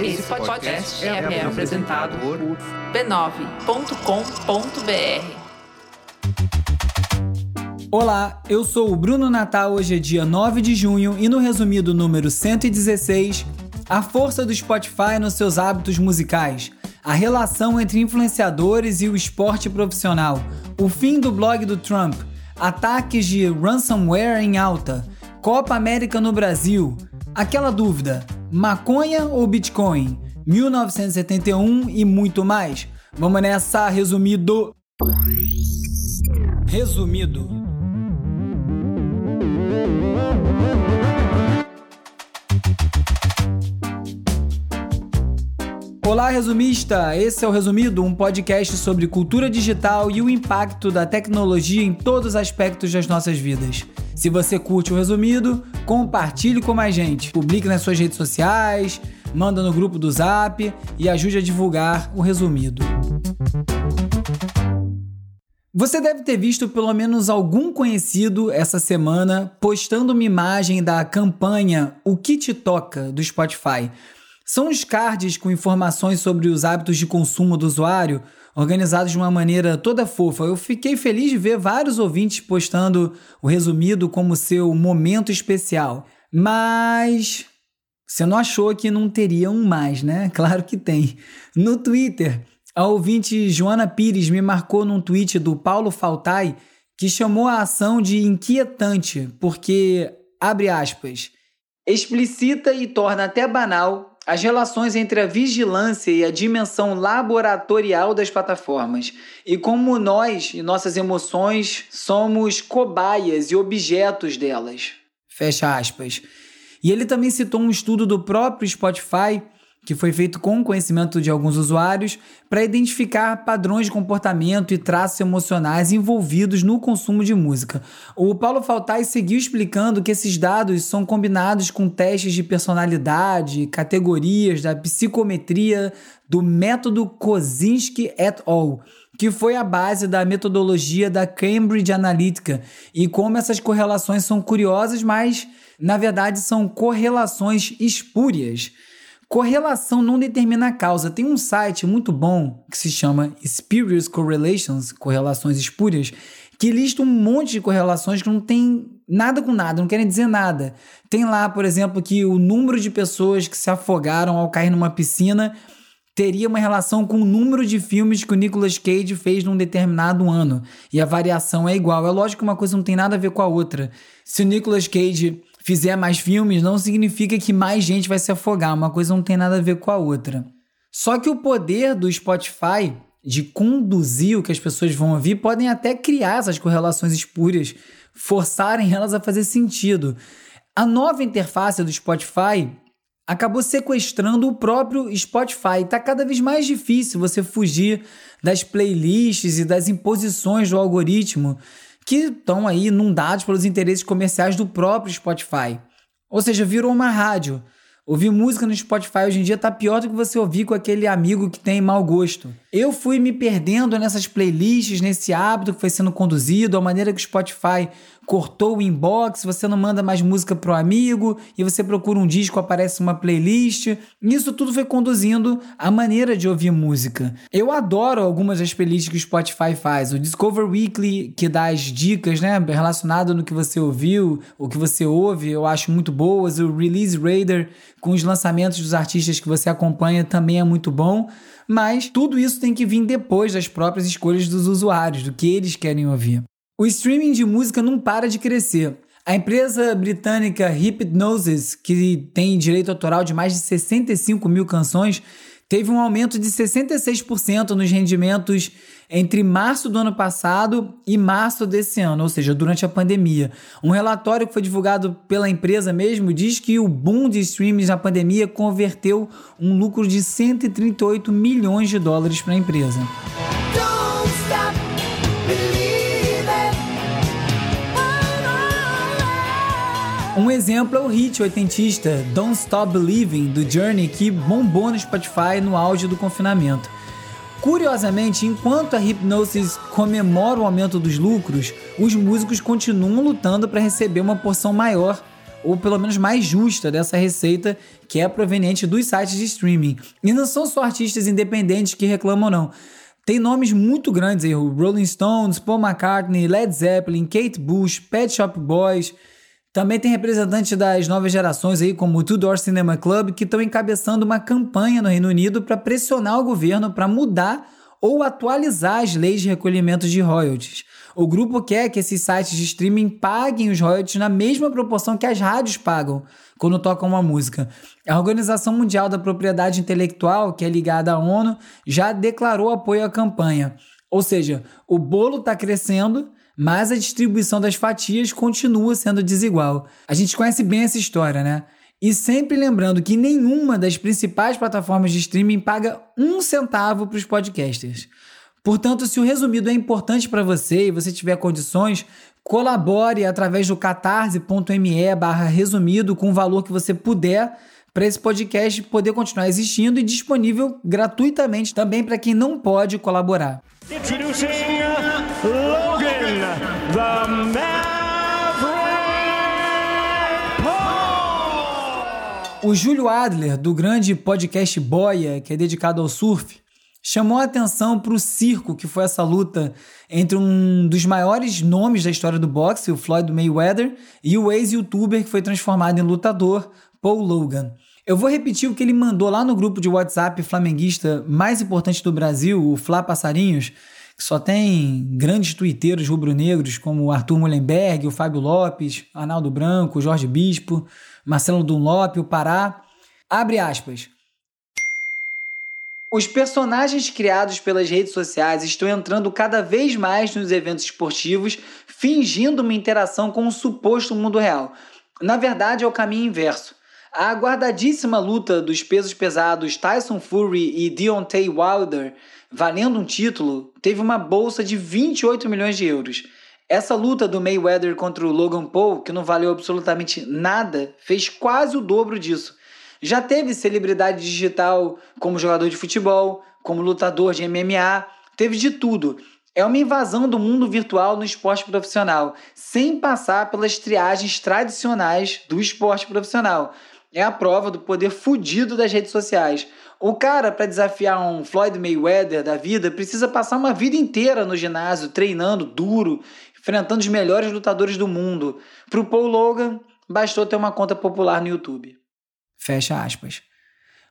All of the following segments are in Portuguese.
Esse podcast é, é apresentado por b9.com.br. Olá, eu sou o Bruno Natal. Hoje é dia 9 de junho e no resumido número 116, a força do Spotify nos seus hábitos musicais, a relação entre influenciadores e o esporte profissional, o fim do blog do Trump, ataques de ransomware em alta, Copa América no Brasil, aquela dúvida: maconha ou Bitcoin? 1971 e muito mais. Vamos nessa, resumido. Resumido. Olá, resumista! Esse é o Resumido, um podcast sobre cultura digital e o impacto da tecnologia em todos os aspectos das nossas vidas. Se você curte o Resumido, compartilhe com mais gente, publique nas suas redes sociais, manda no grupo do Zap e ajude a divulgar o Resumido. Você deve ter visto pelo menos algum conhecido essa semana postando uma imagem da campanha O que te toca do Spotify. São os cards com informações sobre os hábitos de consumo do usuário, organizados de uma maneira toda fofa. Eu fiquei feliz de ver vários ouvintes postando o resumido como seu momento especial. Mas você não achou que não teria um mais, né? Claro que tem. No Twitter, a ouvinte Joana Pires me marcou num tweet do Paulo Faltai que chamou a ação de inquietante, porque, abre aspas, explicita e torna até banal as relações entre a vigilância e a dimensão laboratorial das plataformas e como nós e nossas emoções somos cobaias e objetos delas. Fecha aspas. E ele também citou um estudo do próprio Spotify que foi feito com o conhecimento de alguns usuários para identificar padrões de comportamento e traços emocionais envolvidos no consumo de música. O Paulo Faltai seguiu explicando que esses dados são combinados com testes de personalidade, categorias da psicometria do método Kozinski et al., que foi a base da metodologia da Cambridge Analytica, e como essas correlações são curiosas, mas na verdade são correlações espúrias. Correlação não determina a causa. Tem um site muito bom que se chama Spurious Correlations, correlações espúrias, que lista um monte de correlações que não tem nada com nada, não querem dizer nada. Tem lá, por exemplo, que o número de pessoas que se afogaram ao cair numa piscina teria uma relação com o número de filmes que o Nicolas Cage fez num determinado ano. E a variação é igual. É lógico que uma coisa não tem nada a ver com a outra. Se o Nicolas Cage fizer mais filmes, não significa que mais gente vai se afogar. Uma coisa não tem nada a ver com a outra. Só que o poder do Spotify de conduzir o que as pessoas vão ouvir podem até criar essas correlações espúrias, forçarem elas a fazer sentido. A nova interface do Spotify acabou sequestrando o próprio Spotify. Está cada vez mais difícil você fugir das playlists e das imposições do algoritmo que estão aí inundados pelos interesses comerciais do próprio Spotify. Ou seja, virou uma rádio. Ouvir música no Spotify hoje em dia tá pior do que você ouvir com aquele amigo que tem mau gosto. Eu fui me perdendo nessas playlists, nesse hábito que foi sendo conduzido, a maneira que o Spotify cortou o inbox, você não manda mais música pro amigo e você procura um disco, aparece uma playlist. Isso tudo foi conduzindo a maneira de ouvir música. Eu adoro algumas das playlists que o Spotify faz. O Discover Weekly, que dá as dicas, né, relacionado no que você ouviu, o que você ouve, eu acho muito boas. O Release Radar, com os lançamentos dos artistas que você acompanha, também é muito bom. Mas tudo isso tem que vir depois das próprias escolhas dos usuários, do que eles querem ouvir. O streaming de música não para de crescer. A empresa britânica Hypnosis, que tem direito autoral de mais de 65 mil canções, teve um aumento de 66% nos rendimentos entre março do ano passado e março desse ano, ou seja, durante a pandemia. Um relatório que foi divulgado pela empresa mesmo diz que o boom de streams na pandemia converteu um lucro de 138 milhões de dólares para a empresa. Um exemplo é o hit oitentista Don't Stop Believing do Journey, que bombou no Spotify no auge do confinamento. Curiosamente, enquanto a Hypnosis comemora o aumento dos lucros, os músicos continuam lutando para receber uma porção maior. ou pelo menos mais justa dessa receita que é proveniente dos sites de streaming. E não são só artistas independentes que reclamam, não. Tem nomes muito grandes aí, Rolling Stones, Paul McCartney, Led Zeppelin, Kate Bush, Pet Shop Boys. Também tem representantes das novas gerações aí, como o Tudor Cinema Club, que estão encabeçando uma campanha no Reino Unido para pressionar o governo para mudar ou atualizar as leis de recolhimento de royalties. O grupo quer que esses sites de streaming paguem os royalties na mesma proporção que as rádios pagam quando tocam uma música. A Organização Mundial da Propriedade Intelectual, que é ligada à ONU, já declarou apoio à campanha. Ou seja, o bolo está crescendo, mas a distribuição das fatias continua sendo desigual. A gente conhece bem essa história, né? E sempre lembrando que nenhuma das principais plataformas de streaming paga um centavo para os podcasters. Portanto, se o resumido é importante para você e você tiver condições, colabore através do catarse.me barra resumido com o valor que você puder para esse podcast poder continuar existindo e disponível gratuitamente também para quem não pode colaborar. The O Júlio Adler, do grande podcast Boia, que é dedicado ao surf, chamou a atenção para o circo que foi essa luta entre um dos maiores nomes da história do boxe, o Floyd Mayweather, e o ex-youtuber que foi transformado em lutador, Paul Logan. Eu vou repetir o que ele mandou lá no grupo de WhatsApp flamenguista mais importante do Brasil, o Flá Passarinhos, só tem grandes tuiteiros rubro-negros como Arthur Mullenberg, o Fábio Lopes, Arnaldo Branco, Jorge Bispo, Marcelo Dunlop, o Pará. Abre aspas. Os personagens criados pelas redes sociais estão entrando cada vez mais nos eventos esportivos, fingindo uma interação com o suposto mundo real. Na verdade, é o caminho inverso. A aguardadíssima luta dos pesos pesados Tyson Fury e Deontay Wilder, valendo um título, teve uma bolsa de 28 milhões de euros. Essa luta do Mayweather contra o Logan Paul, que não valeu absolutamente nada, fez quase o dobro disso. Já teve celebridade digital como jogador de futebol, como lutador de MMA, teve de tudo. É uma invasão do mundo virtual no esporte profissional, sem passar pelas triagens tradicionais do esporte profissional. É a prova do poder fudido das redes sociais. O cara, para desafiar um Floyd Mayweather da vida, precisa passar uma vida inteira no ginásio, treinando duro, enfrentando os melhores lutadores do mundo. Para o Paul Logan, bastou ter uma conta popular no YouTube. Fecha aspas.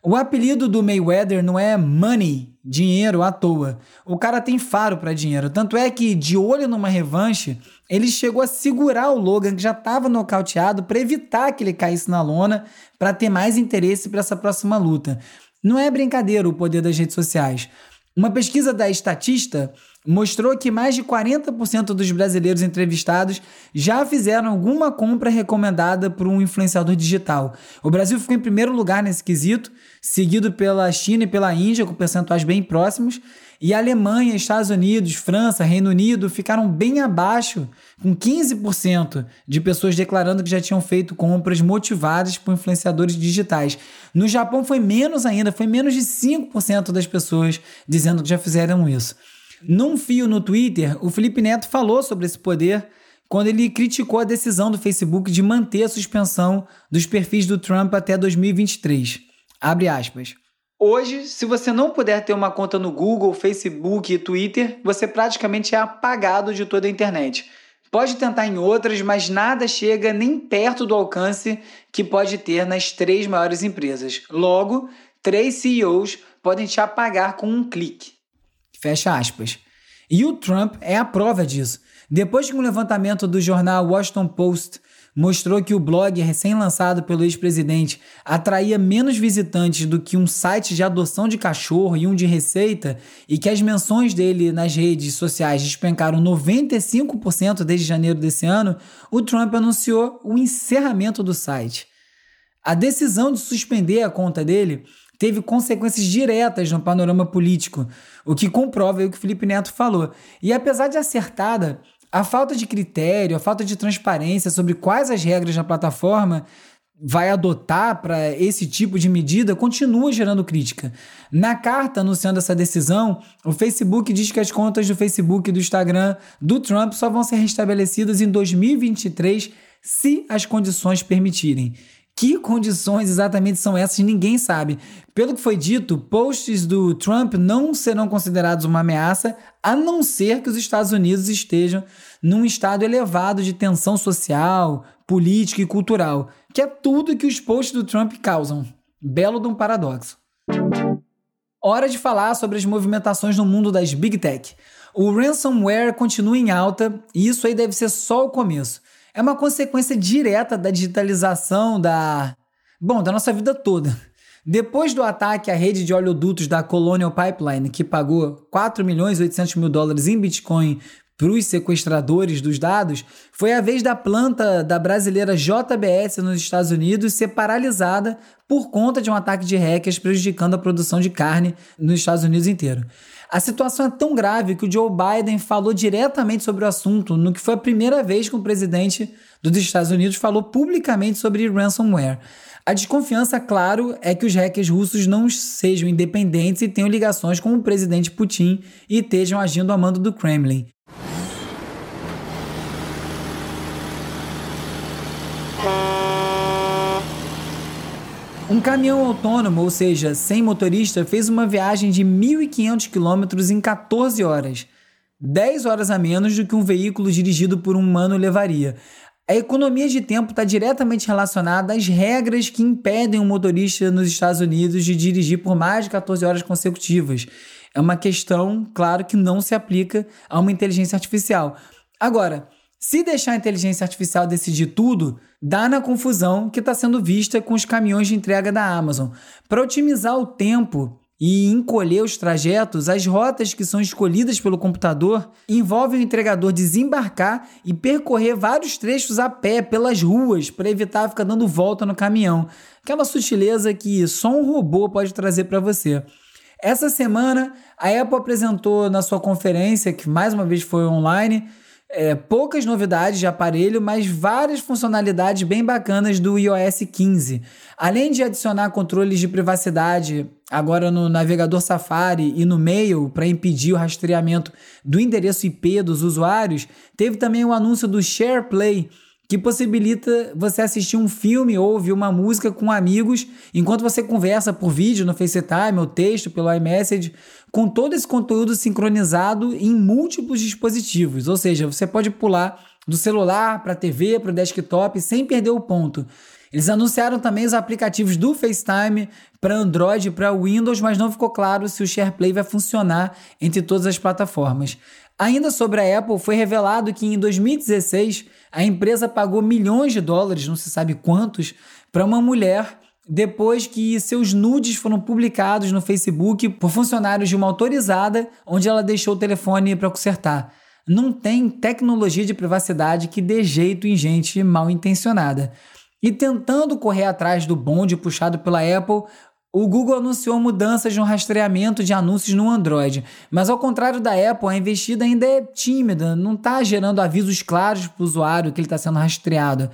O apelido do Mayweather não é money, dinheiro à toa. O cara tem faro para dinheiro. Tanto é que, de olho numa revanche, ele chegou a segurar o Logan, que já estava nocauteado, para evitar que ele caísse na lona, para ter mais interesse para essa próxima luta. Não é brincadeira o poder das redes sociais. Uma pesquisa da Estatista mostrou que mais de 40% dos brasileiros entrevistados já fizeram alguma compra recomendada por um influenciador digital. O Brasil ficou em primeiro lugar nesse quesito, seguido pela China e pela Índia, com percentuais bem próximos, e Alemanha, Estados Unidos, França, Reino Unido ficaram bem abaixo, com 15% de pessoas declarando que já tinham feito compras motivadas por influenciadores digitais. No Japão foi menos ainda, foi menos de 5% das pessoas dizendo que já fizeram isso. Num fio no Twitter, o Felipe Neto falou sobre esse poder quando ele criticou a decisão do Facebook de manter a suspensão dos perfis do Trump até 2023. Abre aspas. Hoje, se você não puder ter uma conta no Google, Facebook e Twitter, você praticamente é apagado de toda a internet. Pode tentar em outras, mas nada chega nem perto do alcance que pode ter nas três maiores empresas. Logo, três CEOs podem te apagar com um clique. Fecha aspas. E o Trump é a prova disso. Depois que um levantamento do jornal Washington Post mostrou que o blog recém-lançado pelo ex-presidente atraía menos visitantes do que um site de adoção de cachorro e um de receita, e que as menções dele nas redes sociais despencaram 95% desde janeiro desse ano, o Trump anunciou o encerramento do site. A decisão de suspender a conta dele teve consequências diretas no panorama político, o que comprova o que o Felipe Neto falou. E apesar de acertada, a falta de critério, a falta de transparência sobre quais as regras da plataforma vai adotar para esse tipo de medida continua gerando crítica. Na carta anunciando essa decisão, o Facebook diz que as contas do Facebook e do Instagram do Trump só vão ser restabelecidas em 2023 se as condições permitirem. Que condições exatamente são essas? Ninguém sabe. Pelo que foi dito, posts do Trump não serão considerados uma ameaça, a não ser que os Estados Unidos estejam num estado elevado de tensão social, política e cultural, que é tudo que os posts do Trump causam. Belo de um paradoxo. Hora de falar sobre as movimentações no mundo das Big Tech. O ransomware continua em alta e isso aí deve ser só o começo é uma consequência direta da digitalização da, bom, da nossa vida toda. Depois do ataque à rede de oleodutos da Colonial Pipeline, que pagou 4 milhões e 800 mil dólares em Bitcoin para os sequestradores dos dados, foi a vez da planta da brasileira JBS nos Estados Unidos ser paralisada por conta de um ataque de hackers prejudicando a produção de carne nos Estados Unidos inteiro. A situação é tão grave que o Joe Biden falou diretamente sobre o assunto, no que foi a primeira vez que o presidente dos Estados Unidos falou publicamente sobre ransomware. A desconfiança, claro, é que os hackers russos não sejam independentes e tenham ligações com o presidente Putin e estejam agindo a mando do Kremlin. Um caminhão autônomo, ou seja, sem motorista, fez uma viagem de 1.500 quilômetros em 14 horas, 10 horas a menos do que um veículo dirigido por um humano levaria. A economia de tempo está diretamente relacionada às regras que impedem um motorista nos Estados Unidos de dirigir por mais de 14 horas consecutivas. É uma questão, claro, que não se aplica a uma inteligência artificial. Agora, se deixar a inteligência artificial decidir tudo, dá na confusão que está sendo vista com os caminhões de entrega da Amazon. Para otimizar o tempo e encolher os trajetos, as rotas que são escolhidas pelo computador envolvem o entregador desembarcar e percorrer vários trechos a pé pelas ruas para evitar ficar dando volta no caminhão. Aquela sutileza que só um robô pode trazer para você. Essa semana, a Apple apresentou na sua conferência, que mais uma vez foi online, é, poucas novidades de aparelho, mas várias funcionalidades bem bacanas do iOS 15. Além de adicionar controles de privacidade agora no navegador Safari e no Mail para impedir o rastreamento do endereço IP dos usuários, teve também o anúncio do SharePlay, que possibilita você assistir um filme ou ouvir uma música com amigos enquanto você conversa por vídeo no FaceTime ou texto pelo iMessage, com todo esse conteúdo sincronizado em múltiplos dispositivos. Ou seja, você pode pular do celular para a TV, para o desktop sem perder o ponto. Eles anunciaram também os aplicativos do FaceTime para Android e para Windows, mas não ficou claro se o SharePlay vai funcionar entre todas as plataformas. Ainda sobre a Apple, foi revelado que em 2016 a empresa pagou milhões de dólares, não se sabe quantos, para uma mulher depois que seus nudes foram publicados no Facebook por funcionários de uma autorizada, onde ela deixou o telefone para consertar. Não tem tecnologia de privacidade que dê jeito em gente mal intencionada. E tentando correr atrás do bonde puxado pela Apple, o Google anunciou mudanças no rastreamento de anúncios no Android, mas ao contrário da Apple, a investida ainda é tímida, não está gerando avisos claros para o usuário que ele está sendo rastreado.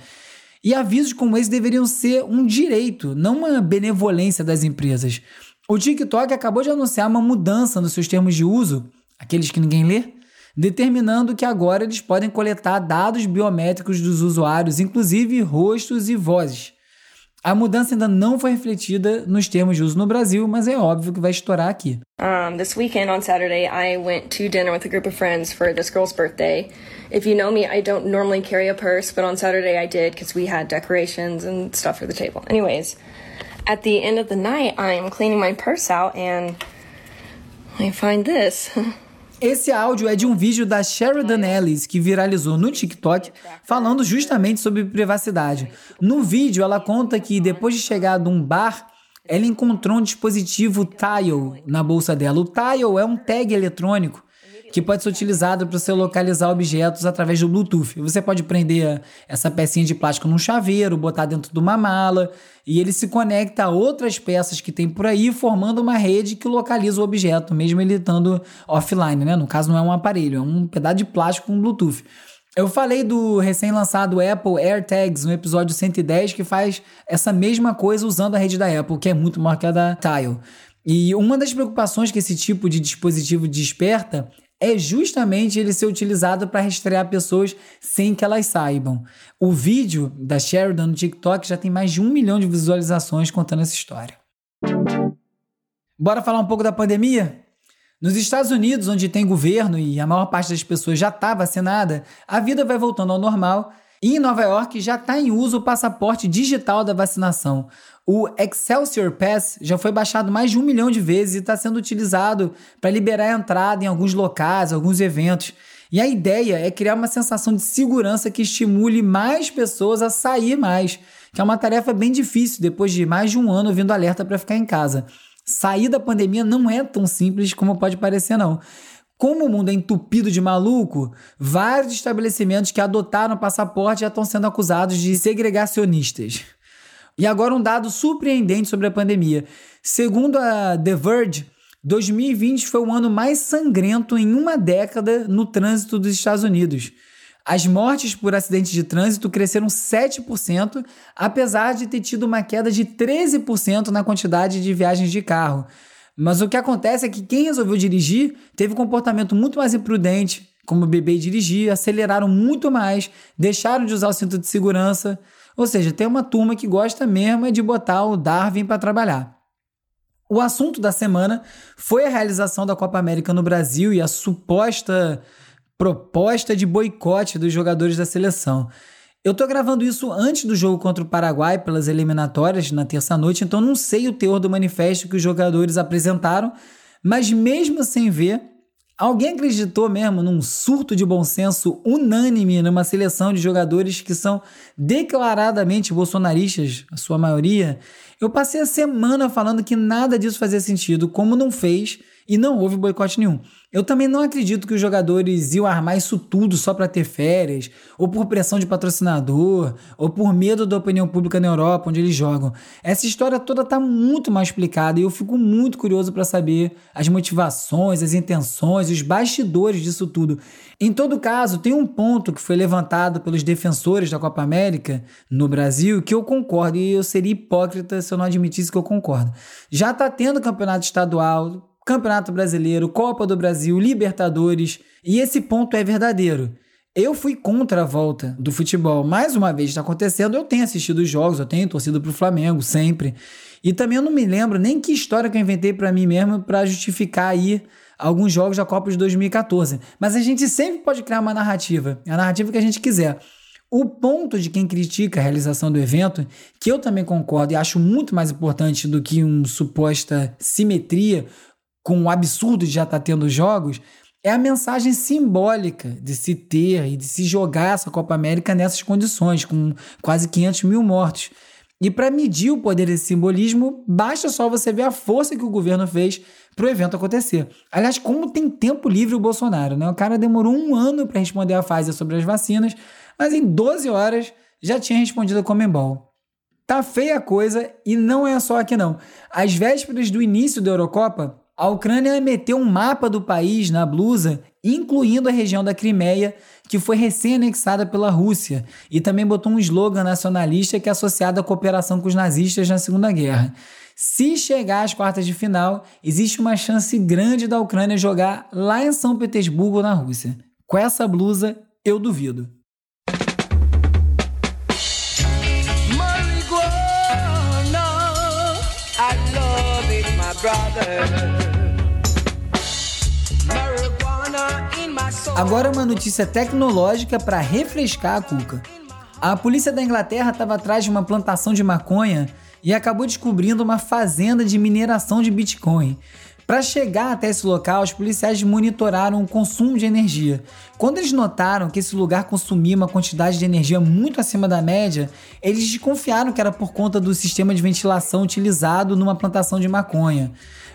E avisos como esse deveriam ser um direito, não uma benevolência das empresas. O TikTok acabou de anunciar uma mudança nos seus termos de uso, aqueles que ninguém lê, determinando que agora eles podem coletar dados biométricos dos usuários, inclusive rostos e vozes. A mudança ainda não foi refletida nos termos de uso no Brasil, mas é óbvio que vai estourar aqui. Um, this weekend on Saturday, I went to dinner with a group of friends for this girl's birthday. If you know me, I don't normally carry a purse, but on Saturday I did because we had decorations and stuff for the table. Anyways, at the end of the night, I'm cleaning my purse out and I find this. Esse áudio é de um vídeo da Sheridan Ellis que viralizou no TikTok falando justamente sobre privacidade. No vídeo, ela conta que depois de chegar de um bar, ela encontrou um dispositivo Tile na bolsa dela. O Tile é um tag eletrônico que pode ser utilizado para você localizar objetos através do Bluetooth. Você pode prender essa pecinha de plástico num chaveiro, botar dentro de uma mala e ele se conecta a outras peças que tem por aí, formando uma rede que localiza o objeto, mesmo ele estando offline, né? No caso, não é um aparelho, é um pedaço de plástico com Bluetooth. Eu falei do recém-lançado Apple AirTags no episódio 110, que faz essa mesma coisa usando a rede da Apple, que é muito maior que a da Tile. E uma das preocupações que esse tipo de dispositivo desperta é justamente ele ser utilizado para rastrear pessoas sem que elas saibam. O vídeo da Sheridan no TikTok já tem mais de um milhão de visualizações contando essa história. Bora falar um pouco da pandemia? Nos Estados Unidos, onde tem governo e a maior parte das pessoas já está vacinada, a vida vai voltando ao normal. E em Nova York já está em uso o passaporte digital da vacinação. O Excelsior Pass já foi baixado mais de um milhão de vezes e está sendo utilizado para liberar a entrada em alguns locais, alguns eventos. E a ideia é criar uma sensação de segurança que estimule mais pessoas a sair mais, que é uma tarefa bem difícil depois de mais de um ano ouvindo alerta para ficar em casa. Sair da pandemia não é tão simples como pode parecer, não. Como o mundo é entupido de maluco, vários estabelecimentos que adotaram o passaporte já estão sendo acusados de segregacionistas. E agora um dado surpreendente sobre a pandemia. Segundo a The Verge, 2020 foi o ano mais sangrento em uma década no trânsito dos Estados Unidos. As mortes por acidentes de trânsito cresceram 7%, apesar de ter tido uma queda de 13% na quantidade de viagens de carro. Mas o que acontece é que quem resolveu dirigir teve um comportamento muito mais imprudente, como beber e dirigir, aceleraram muito mais, deixaram de usar o cinto de segurança. Ou seja, tem uma turma que gosta mesmo de botar o Darwin para trabalhar. O assunto da semana foi a realização da Copa América no Brasil e a suposta proposta de boicote dos jogadores da seleção. Eu tô gravando isso antes do jogo contra o Paraguai pelas eliminatórias na terça-noite, então não sei o teor do manifesto que os jogadores apresentaram, mas mesmo sem ver, alguém acreditou mesmo num surto de bom senso unânime numa seleção de jogadores que são declaradamente bolsonaristas, a sua maioria? Eu passei a semana falando que nada disso fazia sentido, como não fez e não houve boicote nenhum. Eu também não acredito que os jogadores iam armar isso tudo só para ter férias, ou por pressão de patrocinador, ou por medo da opinião pública na Europa, onde eles jogam. Essa história toda está muito mais explicada e eu fico muito curioso para saber as motivações, as intenções, os bastidores disso tudo. Em todo caso, tem um ponto que foi levantado pelos defensores da Copa América no Brasil que eu concordo e eu seria hipócrita se eu não admitisse que eu concordo. Já está tendo campeonato estadual, Campeonato Brasileiro, Copa do Brasil, Libertadores, e esse ponto é verdadeiro. Eu fui contra a volta do futebol. Mais uma vez está acontecendo, eu tenho assistido os jogos, eu tenho torcido para o Flamengo sempre. E também eu não me lembro nem que história que eu inventei para mim mesmo para justificar aí alguns jogos da Copa de 2014. Mas a gente sempre pode criar uma narrativa, a narrativa que a gente quiser. O ponto de quem critica a realização do evento, que eu também concordo e acho muito mais importante do que uma suposta simetria com o absurdo de já estar tá tendo jogos, é a mensagem simbólica de se ter e de se jogar essa Copa América nessas condições, com quase 500 mil mortos. E para medir o poder desse simbolismo, basta só você ver a força que o governo fez para o evento acontecer. Aliás, como tem tempo livre o Bolsonaro, né? O cara demorou um ano para responder a Pfizer sobre as vacinas, mas em 12 horas já tinha respondido a Comembol. Tá feia a coisa e não é só aqui não. Às vésperas do início da Eurocopa, a Ucrânia meteu um mapa do país na blusa, incluindo a região da Crimeia, que foi recém-anexada pela Rússia, e também botou um slogan nacionalista que é associado à cooperação com os nazistas na Segunda Guerra. Se chegar às quartas de final, existe uma chance grande da Ucrânia jogar lá em São Petersburgo, na Rússia. Com essa blusa, eu duvido. Agora uma notícia tecnológica para refrescar a cuca. A polícia da Inglaterra estava atrás de uma plantação de maconha e acabou descobrindo uma fazenda de mineração de Bitcoin. Para chegar até esse local, os policiais monitoraram o consumo de energia. Quando eles notaram que esse lugar consumia uma quantidade de energia muito acima da média, eles desconfiaram que era por conta do sistema de ventilação utilizado numa plantação de maconha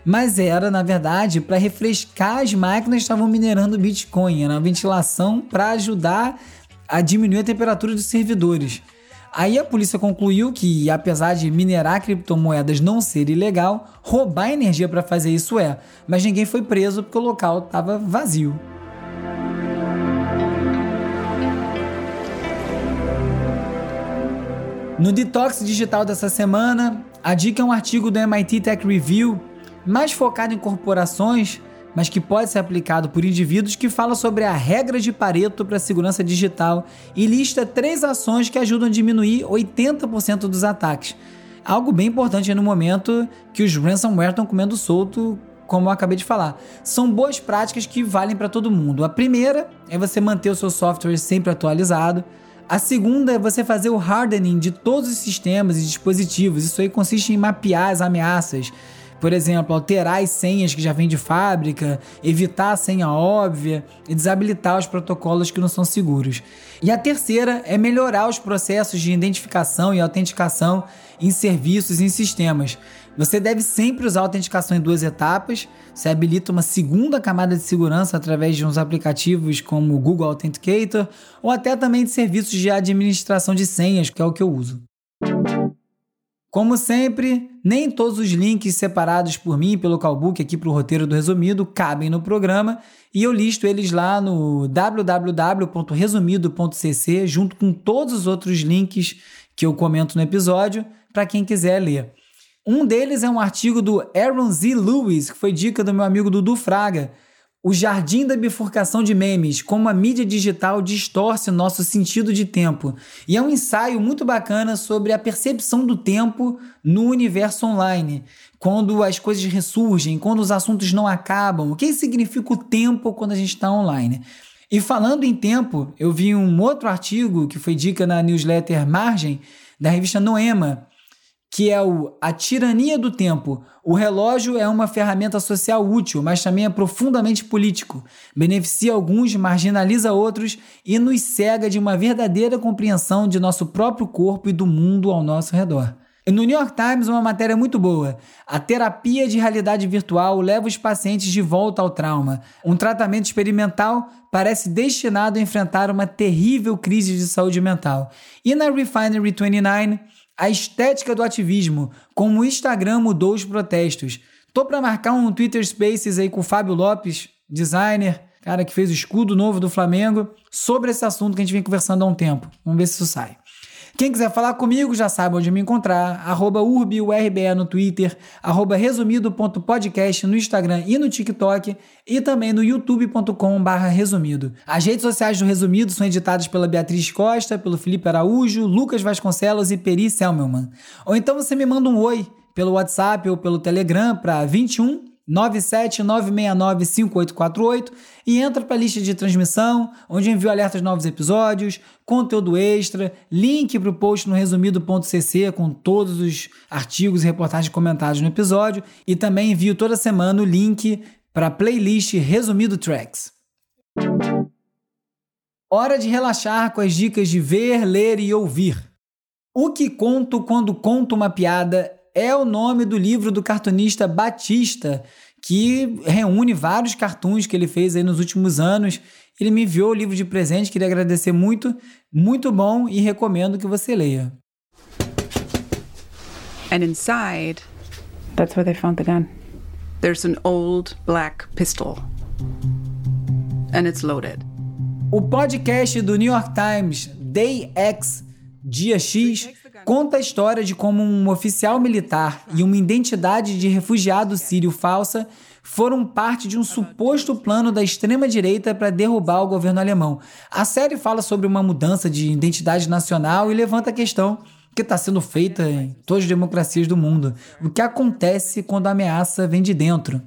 mas era, na verdade, para refrescar as máquinas que estavam minerando Bitcoin, era uma ventilação para ajudar a diminuir a temperatura dos servidores. Aí a polícia concluiu que, apesar de minerar criptomoedas não ser ilegal, roubar energia para fazer isso é, mas ninguém foi preso porque o local estava vazio. No Detox Digital dessa semana, a dica é um artigo do MIT Tech Review mais focado em corporações, mas que pode ser aplicado por indivíduos, que fala sobre a regra de Pareto para a segurança digital e lista três ações que ajudam a diminuir 80% dos ataques. Algo bem importante no momento que os ransomware estão comendo solto, como eu acabei de falar. São boas práticas que valem para todo mundo. A primeira é você manter o seu software sempre atualizado. A segunda é você fazer o hardening de todos os sistemas e dispositivos. Isso aí consiste em mapear as ameaças. Por exemplo, alterar as senhas que já vêm de fábrica, evitar a senha óbvia e desabilitar os protocolos que não são seguros. E a terceira é melhorar os processos de identificação e autenticação em serviços e em sistemas. Você deve sempre usar a autenticação em duas etapas. Você habilita uma segunda camada de segurança através de uns aplicativos como o Google Authenticator ou até também de serviços de administração de senhas, que é o que eu uso. Como sempre, nem todos os links separados por mim pelo Calbook aqui para o roteiro do resumido cabem no programa e eu listo eles lá no www.resumido.cc junto com todos os outros links que eu comento no episódio para quem quiser ler. Um deles é um artigo do Aaron Z. Lewis, que foi dica do meu amigo Dudu Fraga, o jardim da bifurcação de memes, como a mídia digital distorce nosso sentido de tempo. E é um ensaio muito bacana sobre a percepção do tempo no universo online. Quando as coisas ressurgem, quando os assuntos não acabam. O que significa o tempo quando a gente está online? E falando em tempo, eu vi um outro artigo que foi dica na newsletter Margem, da revista Noema, que é o A Tirania do Tempo. O relógio é uma ferramenta social útil, mas também é profundamente político. Beneficia alguns, marginaliza outros e nos cega de uma verdadeira compreensão de nosso próprio corpo e do mundo ao nosso redor. No New York Times, uma matéria muito boa. A terapia de realidade virtual leva os pacientes de volta ao trauma. Um tratamento experimental parece destinado a enfrentar uma terrível crise de saúde mental. E na Refinery 29, a estética do ativismo, como o Instagram mudou os protestos. Tô para marcar um Twitter Spaces aí com o Fábio Lopes, designer, cara que fez o escudo novo do Flamengo, sobre esse assunto que a gente vem conversando há um tempo. Vamos ver se isso sai. Quem quiser falar comigo já sabe onde me encontrar, arroba no Twitter, arroba resumido.podcast no Instagram e no TikTok e também no youtube.com resumido. As redes sociais do Resumido são editadas pela Beatriz Costa, pelo Felipe Araújo, Lucas Vasconcelos e Peri Selmelman. Ou então você me manda um oi pelo WhatsApp ou pelo Telegram para 21 979695848 e entra para a lista de transmissão, onde envio alertas de novos episódios, conteúdo extra, link para o post no resumido.cc com todos os artigos e reportagens comentados no episódio e também envio toda semana o link para a playlist Resumido Tracks. Hora de relaxar com as dicas de ver, ler e ouvir. O que conto quando conto uma piada é o nome do livro do cartunista Batista, que reúne vários cartoons que ele fez aí nos últimos anos. Ele me enviou o livro de presente, queria agradecer muito, muito bom e recomendo que você leia. And inside, That's where they found the gun. there's an old black pistol. And it's loaded. O podcast do New York Times, Day X, Dia X, conta a história de como um oficial militar e uma identidade de refugiado sírio falsa foram parte de um suposto plano da extrema-direita para derrubar o governo alemão. A série fala sobre uma mudança de identidade nacional e levanta a questão que está sendo feita em todas as democracias do mundo. O que acontece quando a ameaça vem de dentro?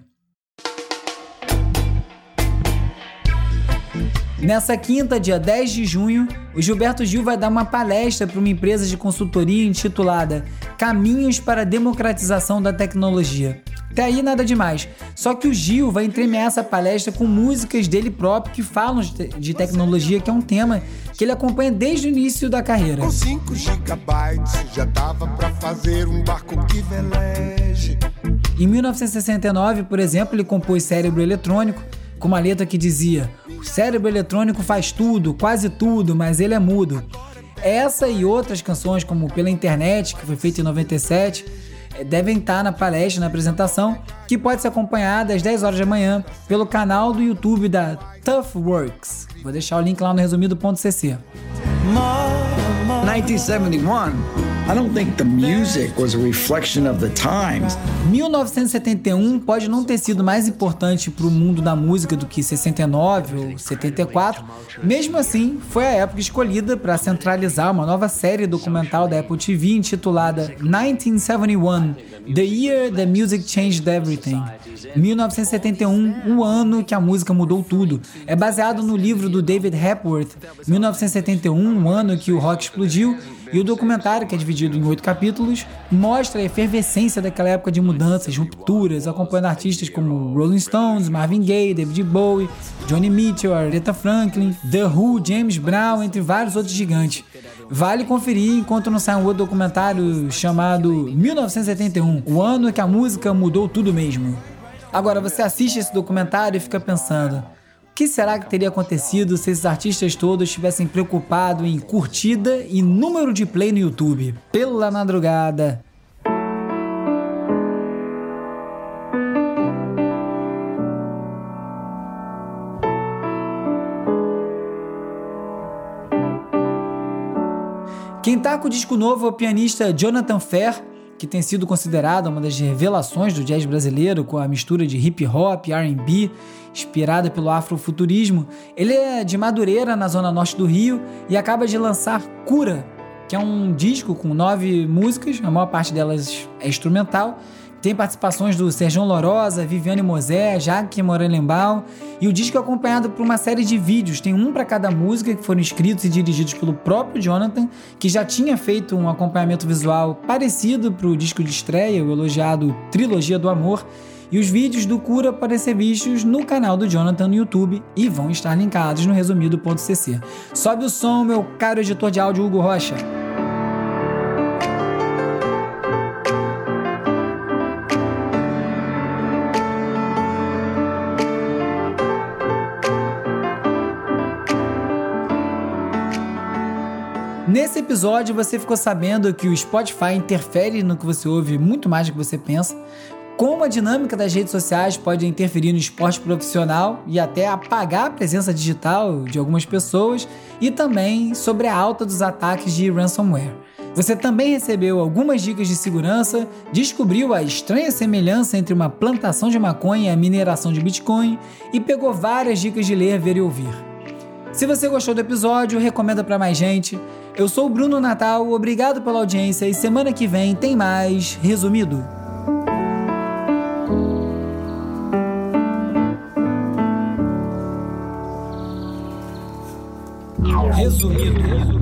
Nessa quinta, dia 10 de junho, o Gilberto Gil vai dar uma palestra para uma empresa de consultoria intitulada Caminhos para a Democratização da Tecnologia. Até aí nada demais. Só que o Gil vai entremear essa palestra com músicas dele próprio que falam de te- de tecnologia, que é um tema que ele acompanha desde o início da carreira. Com 5 gigabytes já dava pra fazer um barco que veleje. Em 1969, por exemplo, ele compôs Cérebro Eletrônico, com uma letra que dizia: O cérebro eletrônico faz tudo, quase tudo, mas ele é mudo. Essa e outras canções, como Pela Internet, que foi feita em 97, eh, devem estar na palestra, na apresentação, que pode ser acompanhada às 10 horas da manhã pelo canal do YouTube da Tough Works. Vou deixar o link lá no resumido.cc. 1971, I don't think the music was a reflection of the times. 1971 pode não ter sido mais importante para o mundo da música do que 69 ou 74. Mesmo assim, foi a época escolhida para centralizar uma nova série documental da Apple TV intitulada 1971: The Year the Music Changed Everything. 1971, o ano que a música mudou tudo. É baseado no livro do David Hepworth, 1971, o ano que o rock explodiu, e o documentário, que é dividido em oito capítulos, mostra a efervescência daquela época de mudanças, rupturas, acompanhando artistas como Rolling Stones, Marvin Gaye, David Bowie, Johnny Mitchell, Aretha Franklin, The Who, James Brown, entre vários outros gigantes. Vale conferir enquanto não sai um outro documentário chamado 1971, o ano que a música mudou tudo mesmo. Agora você assiste esse documentário e fica pensando: que será que teria acontecido se esses artistas todos estivessem preocupados em curtida e número de play no YouTube? Pela madrugada. Quem tá com o disco novo é o pianista Jonathan Fair, que tem sido considerada uma das revelações do jazz brasileiro, com a mistura de hip hop, RB, inspirada pelo afrofuturismo. Ele é de Madureira, na zona norte do Rio, e acaba de lançar Cura, que é um disco com nove músicas, a maior parte delas é instrumental, tem participações do Sergião Lorosa, Viviane Mosé, Jaque Morelenbaum e o disco é acompanhado por uma série de vídeos, tem um para cada música que foram escritos e dirigidos pelo próprio Jonathan, que já tinha feito um acompanhamento visual parecido para o disco de estreia, o elogiado Trilogia do Amor, e os vídeos do Cura podem ser vistos no canal do Jonathan no YouTube e vão estar linkados no resumido.cc. Sobe o som, meu caro editor de áudio Hugo Rocha. Nesse episódio você ficou sabendo que o Spotify interfere no que você ouve muito mais do que você pensa, como a dinâmica das redes sociais pode interferir no esporte profissional e até apagar a presença digital de algumas pessoas, e também sobre a alta dos ataques de ransomware. Você também recebeu algumas dicas de segurança, descobriu a estranha semelhança entre uma plantação de maconha e a mineração de Bitcoin e pegou várias dicas de ler, ver e ouvir. Se você gostou do episódio, recomenda para mais gente. Eu sou o Bruno Natal, obrigado pela audiência e semana que vem tem mais Resumido. Resumido.